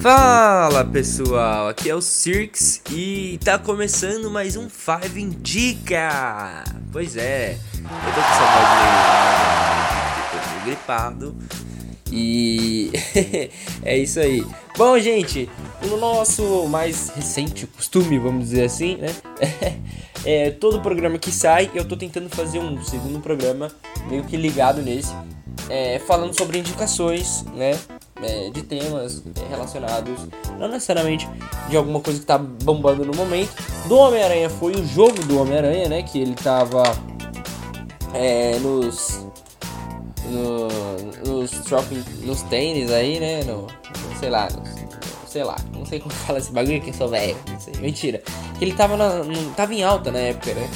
Fala pessoal, aqui é o Cirx e tá começando mais um Five Indica. Pois é, eu tô com essa voz meio gripado e é isso aí. Bom, gente, no nosso mais recente costume, vamos dizer assim, né? É, todo programa que sai, eu tô tentando fazer um segundo programa meio que ligado nesse, é, falando sobre indicações, né? É, de temas relacionados, não necessariamente de alguma coisa que tá bombando no momento. Do Homem-Aranha foi o jogo do Homem-Aranha, né? Que ele tava é, nos. No, nos shopping, nos tênis aí, né? No, sei lá, sei lá, não sei como fala esse bagulho que eu sou velho, mentira. Que ele tava, na, tava em alta na época, né?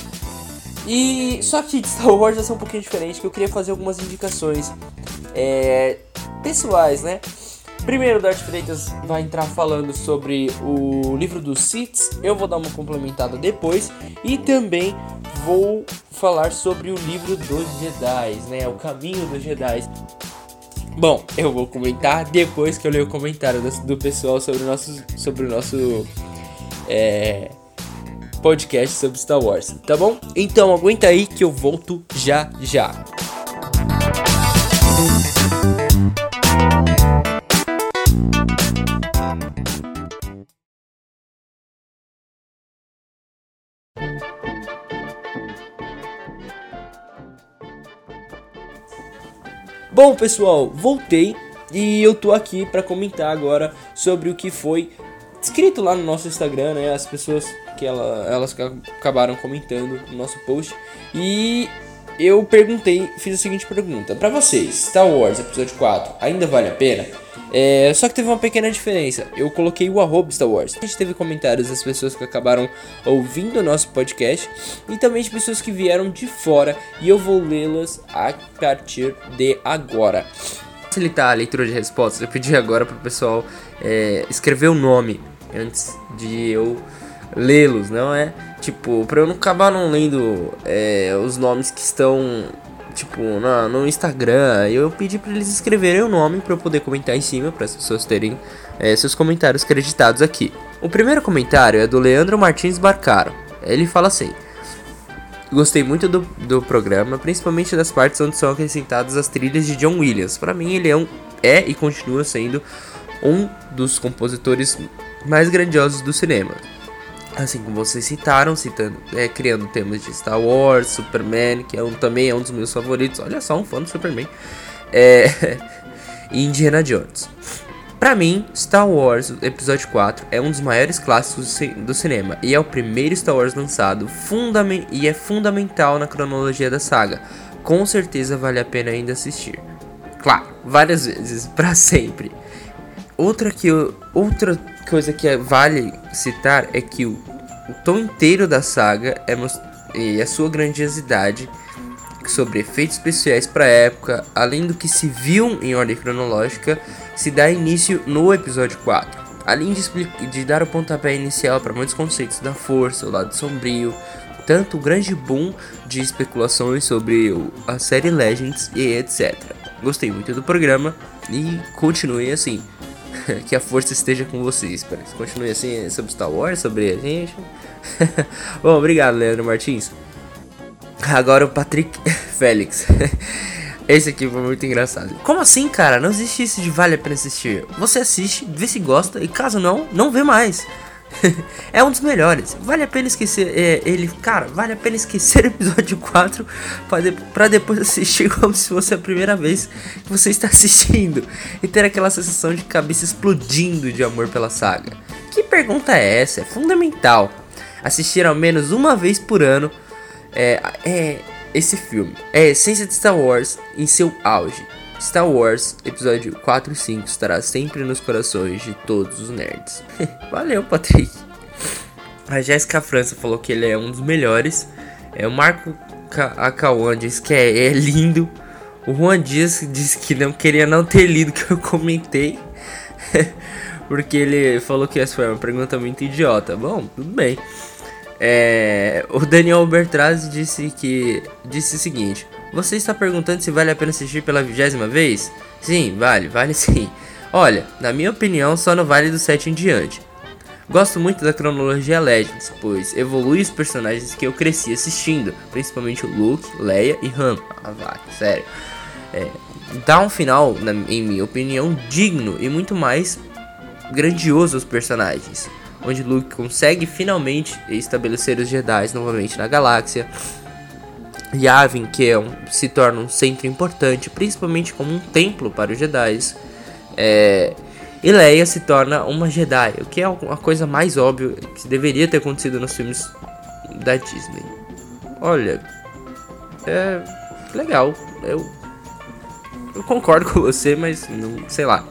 E só que Star Wars ser um pouquinho diferente, que eu queria fazer algumas indicações é, pessoais, né? Primeiro, o Darth Freitas vai entrar falando sobre o livro dos Siths, eu vou dar uma complementada depois, e também vou falar sobre o livro dos Jedi, né? O caminho dos Jedi. Bom, eu vou comentar depois que eu ler o comentário do, do pessoal sobre o nosso, sobre o nosso é, podcast sobre Star Wars, tá bom? Então aguenta aí que eu volto já já. Bom, pessoal, voltei e eu tô aqui para comentar agora sobre o que foi escrito lá no nosso Instagram, né? As pessoas que ela, elas acabaram comentando no nosso post. E eu perguntei, fiz a seguinte pergunta: para vocês, Star Wars Episódio 4 ainda vale a pena? É, só que teve uma pequena diferença. Eu coloquei o arroba Star Wars. A gente teve comentários das pessoas que acabaram ouvindo o nosso podcast e também de pessoas que vieram de fora e eu vou lê-las a partir de agora. Facilitar a leitura de respostas, eu pedi agora pro pessoal é, escrever o nome antes de eu lê-los, não é? Tipo, pra eu não acabar não lendo é, os nomes que estão, tipo, no, no Instagram, eu pedi para eles escreverem o nome para eu poder comentar em cima, para as pessoas terem é, seus comentários creditados aqui. O primeiro comentário é do Leandro Martins Barcaro. Ele fala assim: Gostei muito do, do programa, principalmente das partes onde são acrescentadas as trilhas de John Williams. Para mim, ele é, um, é e continua sendo um dos compositores mais grandiosos do cinema. Assim como vocês citaram, citando, é, criando temas de Star Wars, Superman, que é um, também é um dos meus favoritos. Olha só, um fã do Superman. É, e Indiana Jones. Para mim, Star Wars Episódio 4 é um dos maiores clássicos do cinema e é o primeiro Star Wars lançado e é fundamental na cronologia da saga. Com certeza vale a pena ainda assistir. Claro, várias vezes, para sempre. Outra que eu, outra coisa que vale citar é que o, o tom inteiro da saga é e a sua grandiosidade sobre efeitos especiais para a época, além do que se viu em ordem cronológica, se dá início no episódio 4. Além de, de dar o pontapé inicial para muitos conceitos da força, o lado sombrio, tanto o grande boom de especulações sobre a série Legends e etc. Gostei muito do programa e continue assim. que a força esteja com vocês. Que continue assim sobre Star Wars, sobre a gente. Bom, obrigado, Leandro Martins. Agora o Patrick Félix. Esse aqui foi muito engraçado. Como assim, cara? Não existe isso de vale a pena assistir. Você assiste, vê se gosta e caso não, não vê mais. é um dos melhores. Vale a pena esquecer é, ele. Cara, vale a pena esquecer o episódio 4 para depois assistir como se fosse a primeira vez que você está assistindo e ter aquela sensação de cabeça explodindo de amor pela saga. Que pergunta é essa? É fundamental assistir ao menos uma vez por ano é, é esse filme. É a essência de Star Wars em seu auge. Star Wars Episódio 4 e 5 estará sempre nos corações de todos os nerds. Valeu, Patrick. A Jéssica França falou que ele é um dos melhores. É, o Marco Akawan disse que é, é lindo. O Juan Dias disse que não queria não ter lido que eu comentei. porque ele falou que essa foi uma pergunta muito idiota. Bom, tudo bem. É, o Daniel Bertrazzi disse que disse o seguinte: Você está perguntando se vale a pena assistir pela vigésima vez? Sim, vale, vale sim. Olha, na minha opinião, só no Vale do Sete em diante. Gosto muito da cronologia Legends, pois evolui os personagens que eu cresci assistindo, principalmente Luke, Leia e Han. Ah, vai, sério. É, dá um final, na, em minha opinião, digno e muito mais grandioso aos personagens, onde Luke consegue finalmente estabelecer os Jedi novamente na galáxia. Yavin, que é um, se torna um centro importante, principalmente como um templo para os Jedi. É, e Leia se torna uma Jedi, o que é a coisa mais óbvia que deveria ter acontecido nos filmes da Disney. Olha, é legal. Eu, eu concordo com você, mas não, sei lá.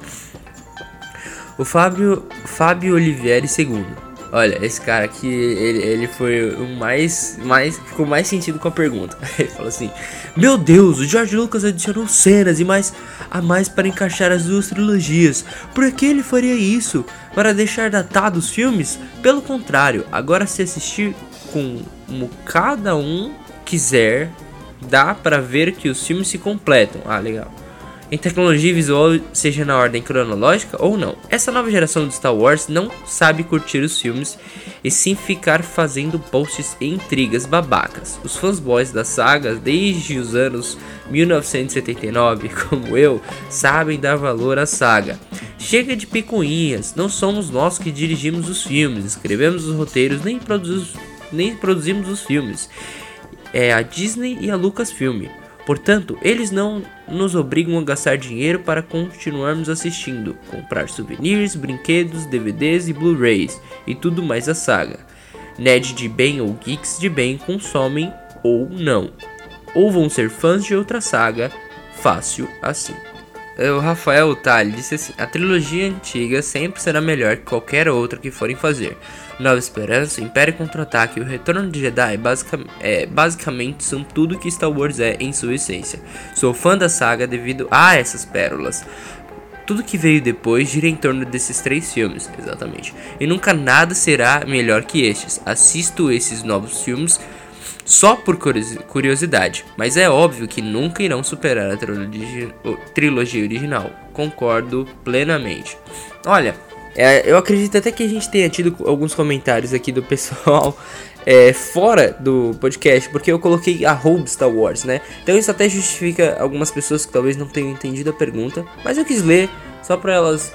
O Fábio, Fábio Olivieri II Olha, esse cara aqui, ele, ele foi o mais, mais. Ficou mais sentido com a pergunta. Ele falou assim: Meu Deus, o George Lucas adicionou cenas e mais a mais para encaixar as duas trilogias. Por que ele faria isso? Para deixar datados os filmes? Pelo contrário, agora se assistir com como cada um quiser, dá para ver que os filmes se completam. Ah, legal em tecnologia visual, seja na ordem cronológica ou não. Essa nova geração de Star Wars não sabe curtir os filmes e sim ficar fazendo posts e intrigas babacas. Os fanboys da saga, desde os anos 1979, como eu, sabem dar valor à saga. Chega de picuinhas, não somos nós que dirigimos os filmes, escrevemos os roteiros, nem, produzimos, nem produzimos os filmes. É a Disney e a Lucasfilm. Portanto, eles não nos obrigam a gastar dinheiro para continuarmos assistindo, comprar souvenirs, brinquedos, DVDs e Blu-rays e tudo mais da saga. Ned de bem ou geeks de bem consomem ou não, ou vão ser fãs de outra saga, fácil assim. O Rafael Tali disse assim: A trilogia antiga sempre será melhor que qualquer outra que forem fazer. Nova Esperança, Império Contra-Ataque e o Retorno de Jedi basic é, basicamente são tudo que Star Wars é em sua essência. Sou fã da saga devido a essas pérolas. Tudo que veio depois gira em torno desses três filmes, exatamente. E nunca nada será melhor que estes. Assisto esses novos filmes só por curiosidade, mas é óbvio que nunca irão superar a trilogia, original. Concordo plenamente. Olha, é, eu acredito até que a gente tenha tido alguns comentários aqui do pessoal é, fora do podcast, porque eu coloquei a Star Wars, né? Então isso até justifica algumas pessoas que talvez não tenham entendido a pergunta, mas eu quis ler só para elas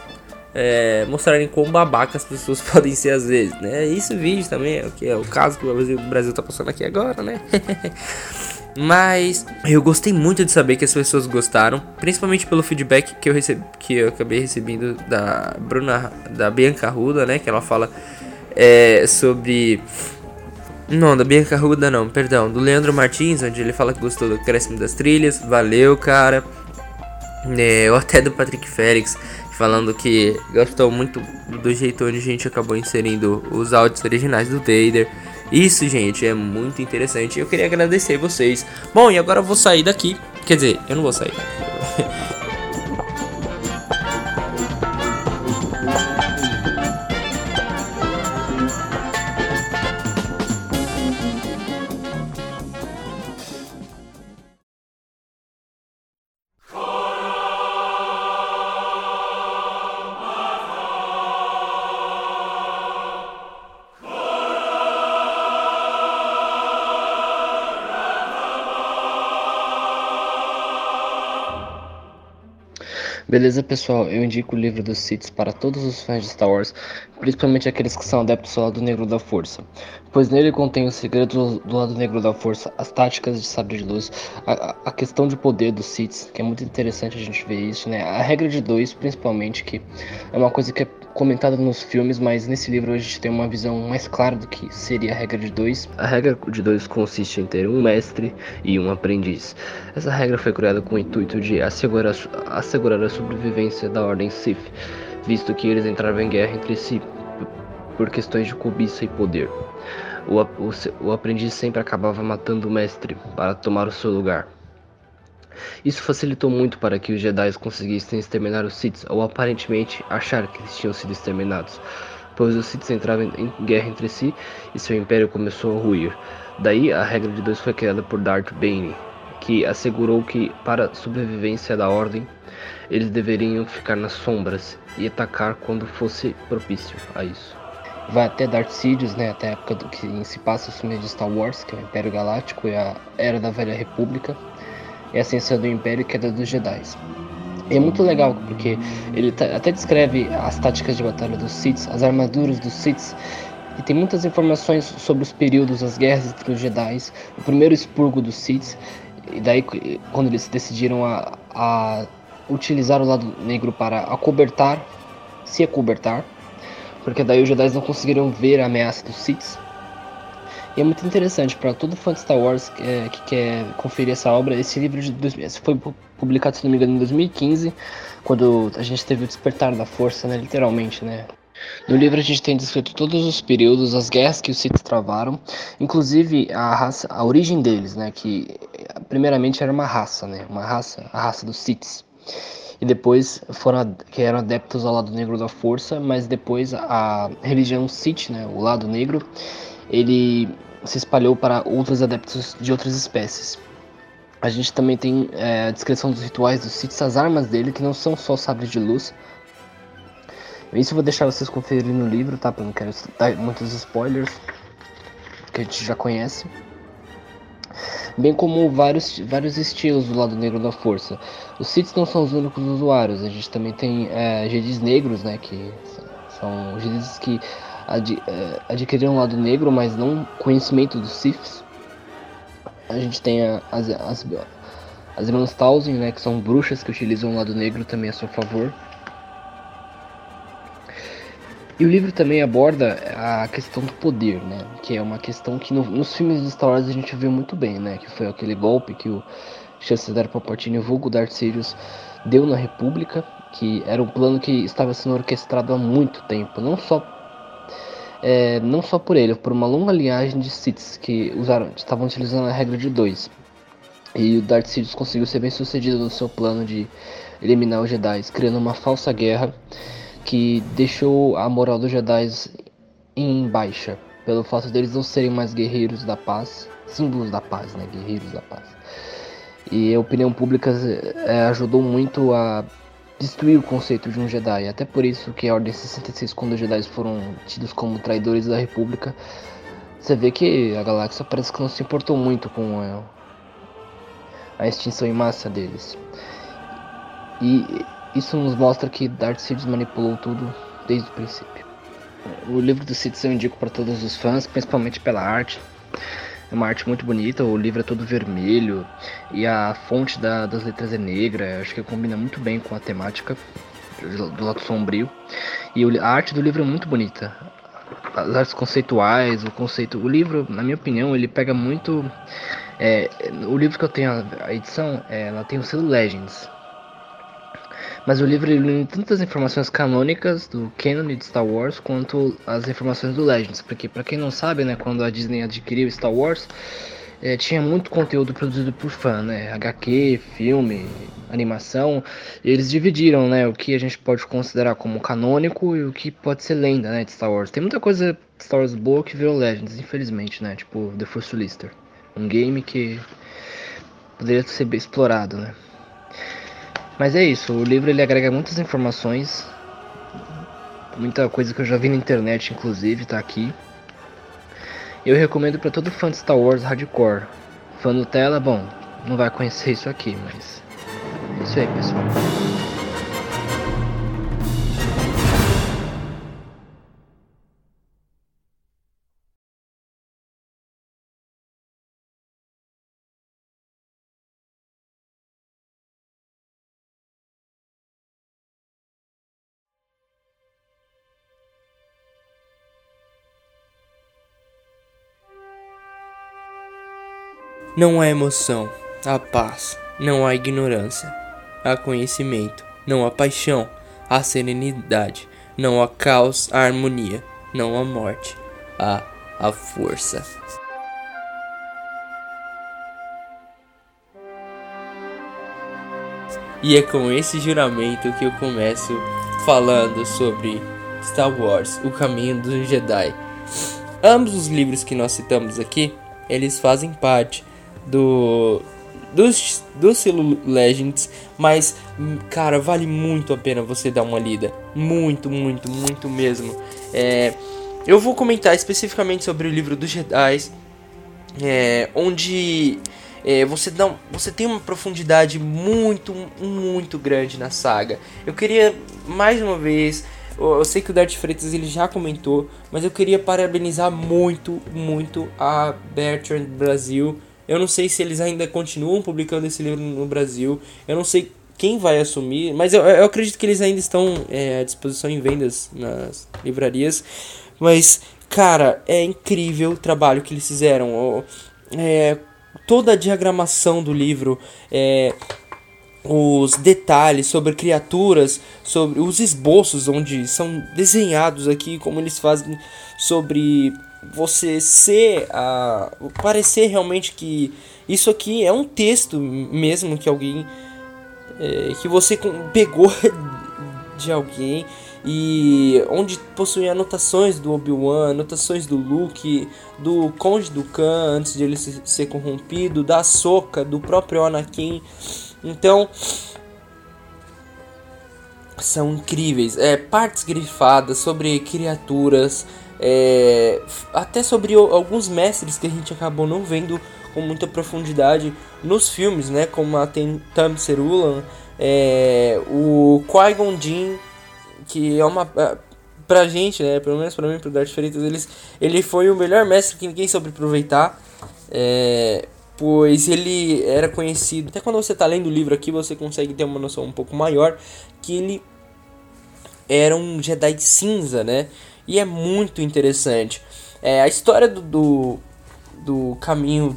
é, mostrarem quão babaca as pessoas podem ser às vezes, né? Isso vídeo também é o que é o caso que o Brasil, o Brasil tá passando aqui agora, né? Mas eu gostei muito de saber que as pessoas gostaram, principalmente pelo feedback que eu recebi, que eu acabei recebendo da Bruna, da Bianca Ruda, né? Que ela fala é, sobre não, da Bianca Ruda não, perdão, do Leandro Martins, onde ele fala que gostou do crescimento das trilhas, valeu, cara. É, ou até do Patrick Félix, falando que gostou muito do jeito onde a gente acabou inserindo os áudios originais do Vader. Isso, gente, é muito interessante. Eu queria agradecer vocês. Bom, e agora eu vou sair daqui. Quer dizer, eu não vou sair. Beleza, pessoal? Eu indico o livro dos Siths para todos os fãs de Star Wars, principalmente aqueles que são adeptos ao lado negro da força, pois nele contém os segredos do lado negro da força, as táticas de sabre de luz, a, a questão de poder dos Siths, que é muito interessante a gente ver isso, né? A regra de dois, principalmente, que é uma coisa que é comentada nos filmes, mas nesse livro a gente tem uma visão mais clara do que seria a regra de dois. A regra de dois consiste em ter um mestre e um aprendiz. Essa regra foi criada com o intuito de assegurar, assegurar a sobrevivência da Ordem Sith, visto que eles entravam em guerra entre si por questões de cobiça e poder. O, o, o aprendiz sempre acabava matando o mestre para tomar o seu lugar. Isso facilitou muito para que os Jedi conseguissem exterminar os Sith, ou aparentemente achar que eles tinham sido exterminados, pois os Sith entravam em guerra entre si e seu império começou a ruir. Daí a regra de dois foi criada por Darth Bane, que assegurou que, para a sobrevivência da ordem, eles deveriam ficar nas sombras e atacar quando fosse propício a isso. Vai até Darth Sidious, né, até a época do que se passa os filmes de Star Wars, que é o Império Galáctico e a Era da Velha República, e a ascensão do Império e queda dos Jedi. É muito legal, porque ele tá, até descreve as táticas de batalha dos Sith, as armaduras dos Sith, e tem muitas informações sobre os períodos, as guerras entre os Jedi, o primeiro expurgo dos Sith, e daí quando eles decidiram a, a utilizar o lado negro para acobertar, se acobertar, porque daí os Jedi não conseguiram ver a ameaça dos Sith. E é muito interessante para todo fã de Star Wars é, que, quer conferir essa obra. Esse livro de dois, foi publicado, se não me engano, em 2015, quando a gente teve o despertar da força, né, literalmente, né. No livro a gente tem descrito todos os períodos, as guerras que os Sith travaram, inclusive a raça, a origem deles, né, que primeiramente era uma raça, né, uma raça, a raça dos Siths e depois foram que eram adeptos ao lado negro da força, mas depois a religião Sith, né, o lado negro, ele se espalhou para outros adeptos de outras espécies. A gente também tem é, a descrição dos rituais dos Sith, as armas dele, que não são só sabres de luz. Isso eu vou deixar vocês conferirem no livro, tá? Porque não quero dar muitos spoilers, que a gente já conhece bem como vários, vários estilos do lado negro da força. Os Siths não são os únicos usuários, a gente também tem é, Jedis negros, né, que são Jedis que ad, é, adquiriram o lado negro, mas não conhecimento dos Siths. A gente tem a, as, as, as irmãs Tausen, né, que são bruxas que utilizam o lado negro também a seu favor. E o livro também aborda a questão do poder, né? Que é uma questão que no, nos filmes de Star Wars a gente viu muito bem, né? Que foi aquele golpe que o chanceler Palpatine, vulgo Darth Sidious, deu na República, que era um plano que estava sendo orquestrado há muito tempo, não só é, não só por ele, por uma longa linhagem de Siths que usaram, estavam utilizando a regra de dois. E o Darth Sidious conseguiu ser bem sucedido no seu plano de eliminar os Jedi, criando uma falsa guerra que deixou a moral dos Jedi em baixa, pelo fato deles não serem mais guerreiros da paz, símbolos da paz, né, guerreiros da paz. E a opinião pública é, ajudou muito a destruir o conceito de um Jedi. Até por isso que a Ordem 66, quando os Jedi foram tidos como traidores da República, você vê que a galáxia parece que não se importou muito com a, a extinção em massa deles. E isso nos mostra que Darth Sidious manipulou tudo desde o princípio. O livro do Sidious eu indico para todos os fãs, principalmente pela arte. É uma arte muito bonita, o livro é todo vermelho e a fonte da, das letras é negra, acho que combina muito bem com a temática do lado sombrio. E a arte do livro é muito bonita. As artes conceituais, o conceito. O livro, na minha opinião, ele pega muito. É, o livro que eu tenho, a edição, é, ela tem o selo Legends. Mas o livro ele tantas informações canônicas do canon de Star Wars quanto as informações do Legends, porque para quem não sabe, né, quando a Disney adquiriu Star Wars, é, tinha muito conteúdo produzido por fã, né, HQ, filme, animação, e eles dividiram, né, o que a gente pode considerar como canônico e o que pode ser lenda, né, de Star Wars. Tem muita coisa de Star Wars boa que virou Legends, infelizmente, né, tipo The Force Lister, um game que poderia ser explorado, né. Mas é isso, o livro ele agrega muitas informações, muita coisa que eu já vi na internet, inclusive, tá aqui. Eu recomendo para todo fã de Star Wars hardcore. Fã Nutella, bom, não vai conhecer isso aqui, mas é isso aí, pessoal. Não há emoção, há paz, não há ignorância, há conhecimento, não há paixão, há serenidade, não há caos, há harmonia, não há morte, há a força. E é com esse juramento que eu começo falando sobre Star Wars, O Caminho dos Jedi. Ambos os livros que nós citamos aqui, eles fazem parte do do, do selo Legends, mas, cara, vale muito a pena você dar uma lida. Muito, muito, muito mesmo. É, eu vou comentar especificamente sobre o livro dos Jedi, é, onde é, você, dá, você tem uma profundidade muito, muito grande na saga. Eu queria, mais uma vez, eu, eu sei que o Dart Freitas ele já comentou, mas eu queria parabenizar muito, muito a Bertrand Brasil. Eu não sei se eles ainda continuam publicando esse livro no Brasil. Eu não sei quem vai assumir, mas eu, eu acredito que eles ainda estão é, à disposição em vendas nas livrarias. Mas, cara, é incrível o trabalho que eles fizeram. É, toda a diagramação do livro, é, os detalhes sobre criaturas, sobre os esboços onde são desenhados aqui, como eles fazem sobre você ser a parecer realmente que isso aqui é um texto mesmo que alguém é, que você pegou de alguém e onde possui anotações do Obi-Wan, anotações do Luke, do Conde do Khan antes de ele ser corrompido, da Soka, do próprio Anakin. Então são incríveis. É, partes grifadas sobre criaturas, é, até sobre alguns mestres que a gente acabou não vendo com muita profundidade nos filmes, né? Como a Tam Cerulan, é, o Qui-Gon Jinn que é uma pra gente, né, pelo menos pra mim, pro Darth Freitas, eles, ele foi o melhor mestre que ninguém soube aproveitar, é, pois ele era conhecido, até quando você tá lendo o livro aqui, você consegue ter uma noção um pouco maior, que ele era um Jedi cinza, né, e é muito interessante. É, a história do, do, do caminho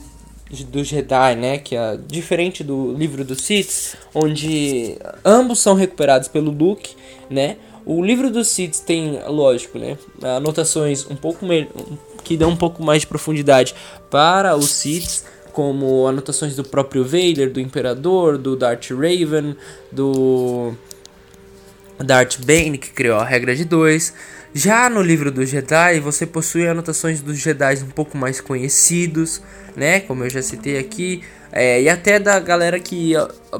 do Jedi, né, que é diferente do livro dos Sith, onde ambos são recuperados pelo Luke, né, o livro dos Sith tem, lógico, né, anotações um pouco que dão um pouco mais de profundidade para os Sith, como anotações do próprio Vader, do Imperador, do Darth Raven, do Darth Bane, que criou a regra de dois. Já no livro do Jedi, você possui anotações dos Jedi um pouco mais conhecidos, né? Como eu já citei aqui, é, e até da galera que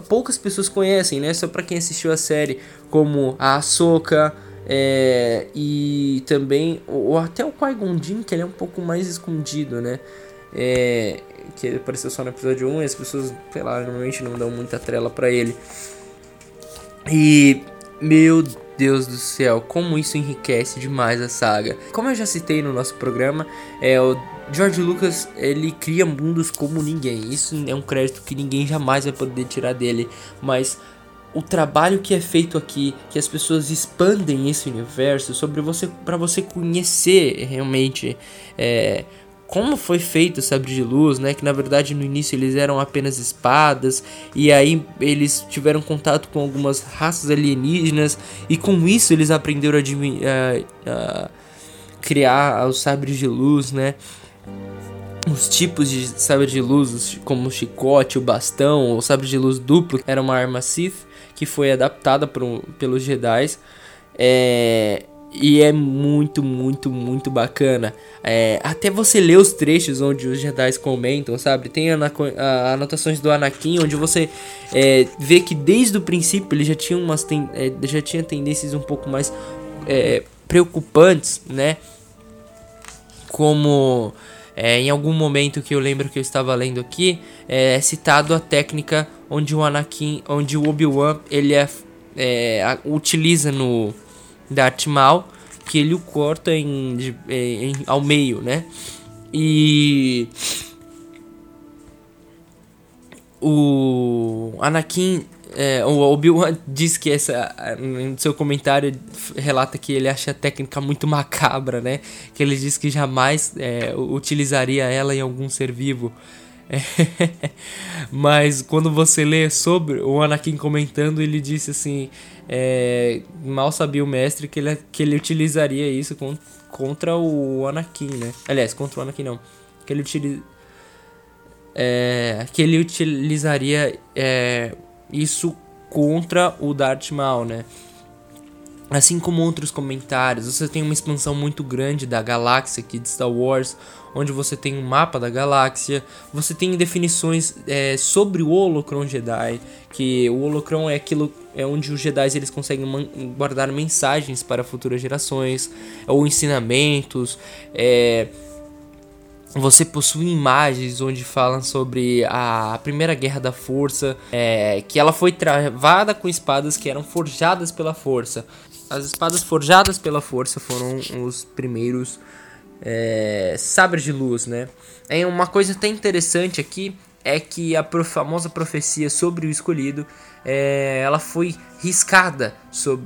poucas pessoas conhecem, né? Só para quem assistiu a série, como a Ahsoka, é, e também, ou até o Qui-Gon Jinn, que ele é um pouco mais escondido, né? É, que ele apareceu só no episódio 1 e as pessoas, sei lá, normalmente não dão muita trela para ele. E, meu Deus do céu, como isso enriquece demais a saga. Como eu já citei no nosso programa, é o George Lucas, ele cria mundos como ninguém. Isso é um crédito que ninguém jamais vai poder tirar dele, mas o trabalho que é feito aqui, que as pessoas expandem esse universo sobre você para você conhecer realmente é, como foi feito o sabre de luz, né? Que na verdade no início eles eram apenas espadas e aí eles tiveram contato com algumas raças alienígenas e com isso eles aprenderam a, a, a criar os sabres de luz, né? os tipos de sabre de luz, como o chicote, o bastão, o sabre de luz duplo, era uma arma Sith que foi adaptada pro, pelos Jedi. É, e é muito, muito, muito bacana. É, até você ler os trechos onde os Jedi comentam, sabe? Tem anotações do Anakin, onde você é, vê que desde o princípio ele já tinha umas ten, é, já tinha tendências um pouco mais é, preocupantes, né? Como é, em algum momento que eu lembro que eu estava lendo aqui, é citado a técnica onde o Anakin, onde o Obi-Wan ele é, é, utiliza no Darth Maul, que ele o corta em, em, ao meio, né? E o Anakin é, o Obi-Wan diz que essa. No seu comentário relata que ele acha a técnica muito macabra, né? Que ele diz que jamais é, utilizaria ela em algum ser vivo. Mas quando você lê sobre o Anakin comentando, ele disse assim: é, mal sabia o mestre que ele, que ele utilizaria isso contra o Anakin, né? Aliás, contra o Anakin não. Que ele, é, que ele utilizaria é, isso contra o Darth Maul, né? Assim como outros comentários, você tem uma expansão muito grande da galáxia aqui de Star Wars, onde você tem um mapa da galáxia, você tem definições é, sobre o Holocron Jedi, que o Holocron é aquilo é onde os Jedi eles conseguem guardar mensagens para futuras gerações, ou ensinamentos, é, você possui imagens onde falam sobre a Primeira Guerra da Força, é, que ela foi travada com espadas que eram forjadas pela força. As espadas forjadas pela força foram os primeiros é, sabres de luz, né? É uma coisa até interessante aqui é que a famosa profecia sobre o escolhido é, ela foi riscada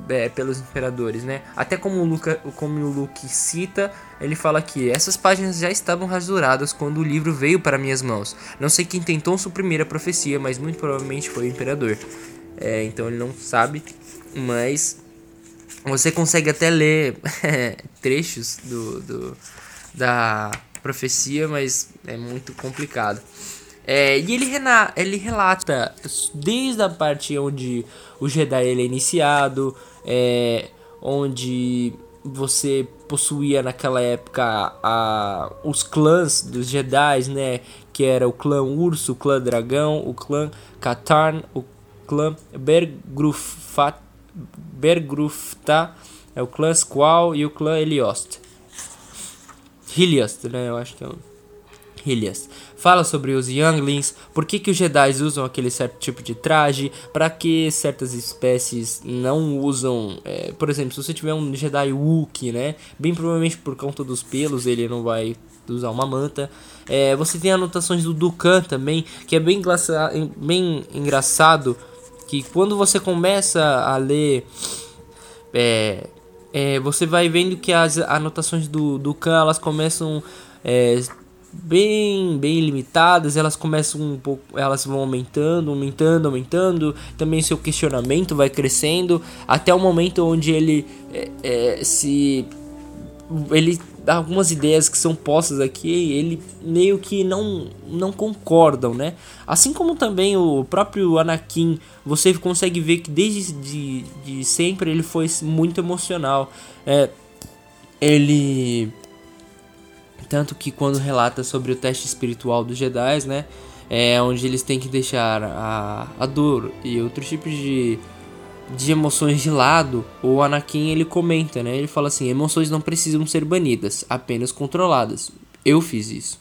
é, pelos imperadores, né? Até como o, Luca, como o Luke cita, ele fala que essas páginas já estavam rasuradas quando o livro veio para minhas mãos. Não sei quem tentou suprimir a profecia, mas muito provavelmente foi o imperador. É, então ele não sabe, mas você consegue até ler trechos do, do, da profecia, mas é muito complicado. É, e ele, rena, ele relata desde a parte onde o Jedi ele é iniciado, é, onde você possuía naquela época a, os clãs dos Jedi, né? Que era o clã Urso, o clã Dragão, o clã Katarn, o clã Bergrufat, Bergrufta, é o clã Squall e o clã Heliost. Hiliost, né? Eu acho que é o Hillias. Fala sobre os Younglings, por que, que os Jedi usam aquele certo tipo de traje, para que certas espécies não usam. É, por exemplo, se você tiver um Jedi Wookiee, né? Bem provavelmente por conta dos pelos ele não vai usar uma manta. É, você tem anotações do Dukan também, que é bem, bem engraçado. Que quando você começa a ler. É, é, você vai vendo que as anotações do, do Khan elas começam é, bem bem limitadas, elas começam um pouco, elas vão aumentando, aumentando, aumentando, também seu questionamento vai crescendo até o momento onde ele é, é, se ele algumas ideias que são postas aqui, ele meio que não não concordam, né? Assim como também o próprio Anakin, você consegue ver que desde de, de sempre ele foi muito emocional. É, ele tanto que quando relata sobre o teste espiritual dos Jedi, né? É onde eles têm que deixar a, a dor e outros tipos de, de emoções de lado. O Anakin ele comenta, né? Ele fala assim: emoções não precisam ser banidas, apenas controladas. Eu fiz isso.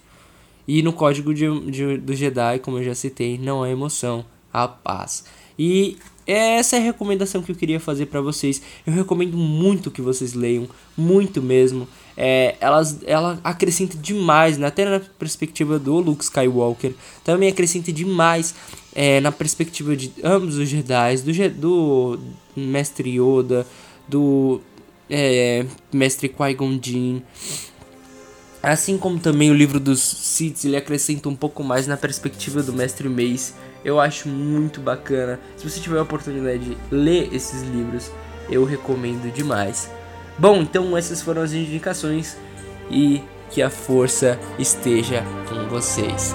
E no código de, de, do Jedi, como eu já citei, não há emoção, há paz. E essa é a recomendação que eu queria fazer para vocês. Eu recomendo muito que vocês leiam, muito mesmo é, elas, ela acrescenta demais, né? até na perspectiva do Luke Skywalker, também acrescenta demais é, na perspectiva de ambos os Jedi, do, do Mestre Yoda, do é, Mestre Qui-Gon Jinn. Assim como também o livro dos Sith, ele acrescenta um pouco mais na perspectiva do Mestre Mace. Eu acho muito bacana. Se você tiver a oportunidade de ler esses livros, eu recomendo demais. Bom, então essas foram as indicações e que a força esteja com vocês.